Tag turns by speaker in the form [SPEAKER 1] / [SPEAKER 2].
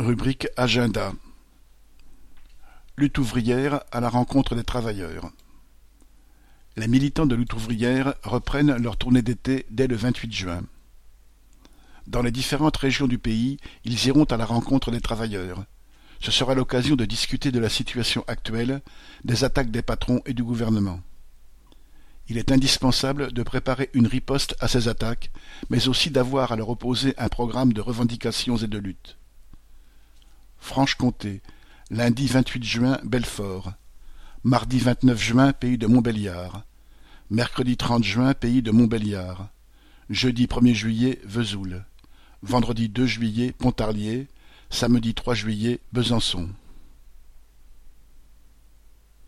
[SPEAKER 1] Rubrique Agenda Lutte ouvrière à la rencontre des travailleurs. Les militants de lutte ouvrière reprennent leur tournée d'été dès le 28 juin. Dans les différentes régions du pays, ils iront à la rencontre des travailleurs. Ce sera l'occasion de discuter de la situation actuelle, des attaques des patrons et du gouvernement. Il est indispensable de préparer une riposte à ces attaques, mais aussi d'avoir à leur opposer un programme de revendications et de lutte. Franche-Comté, lundi 28 juin, Belfort. Mardi 29 juin, pays de Montbéliard. Mercredi 30 juin, pays de Montbéliard. Jeudi 1er juillet, Vesoul. Vendredi 2 juillet, Pontarlier. Samedi 3 juillet, Besançon.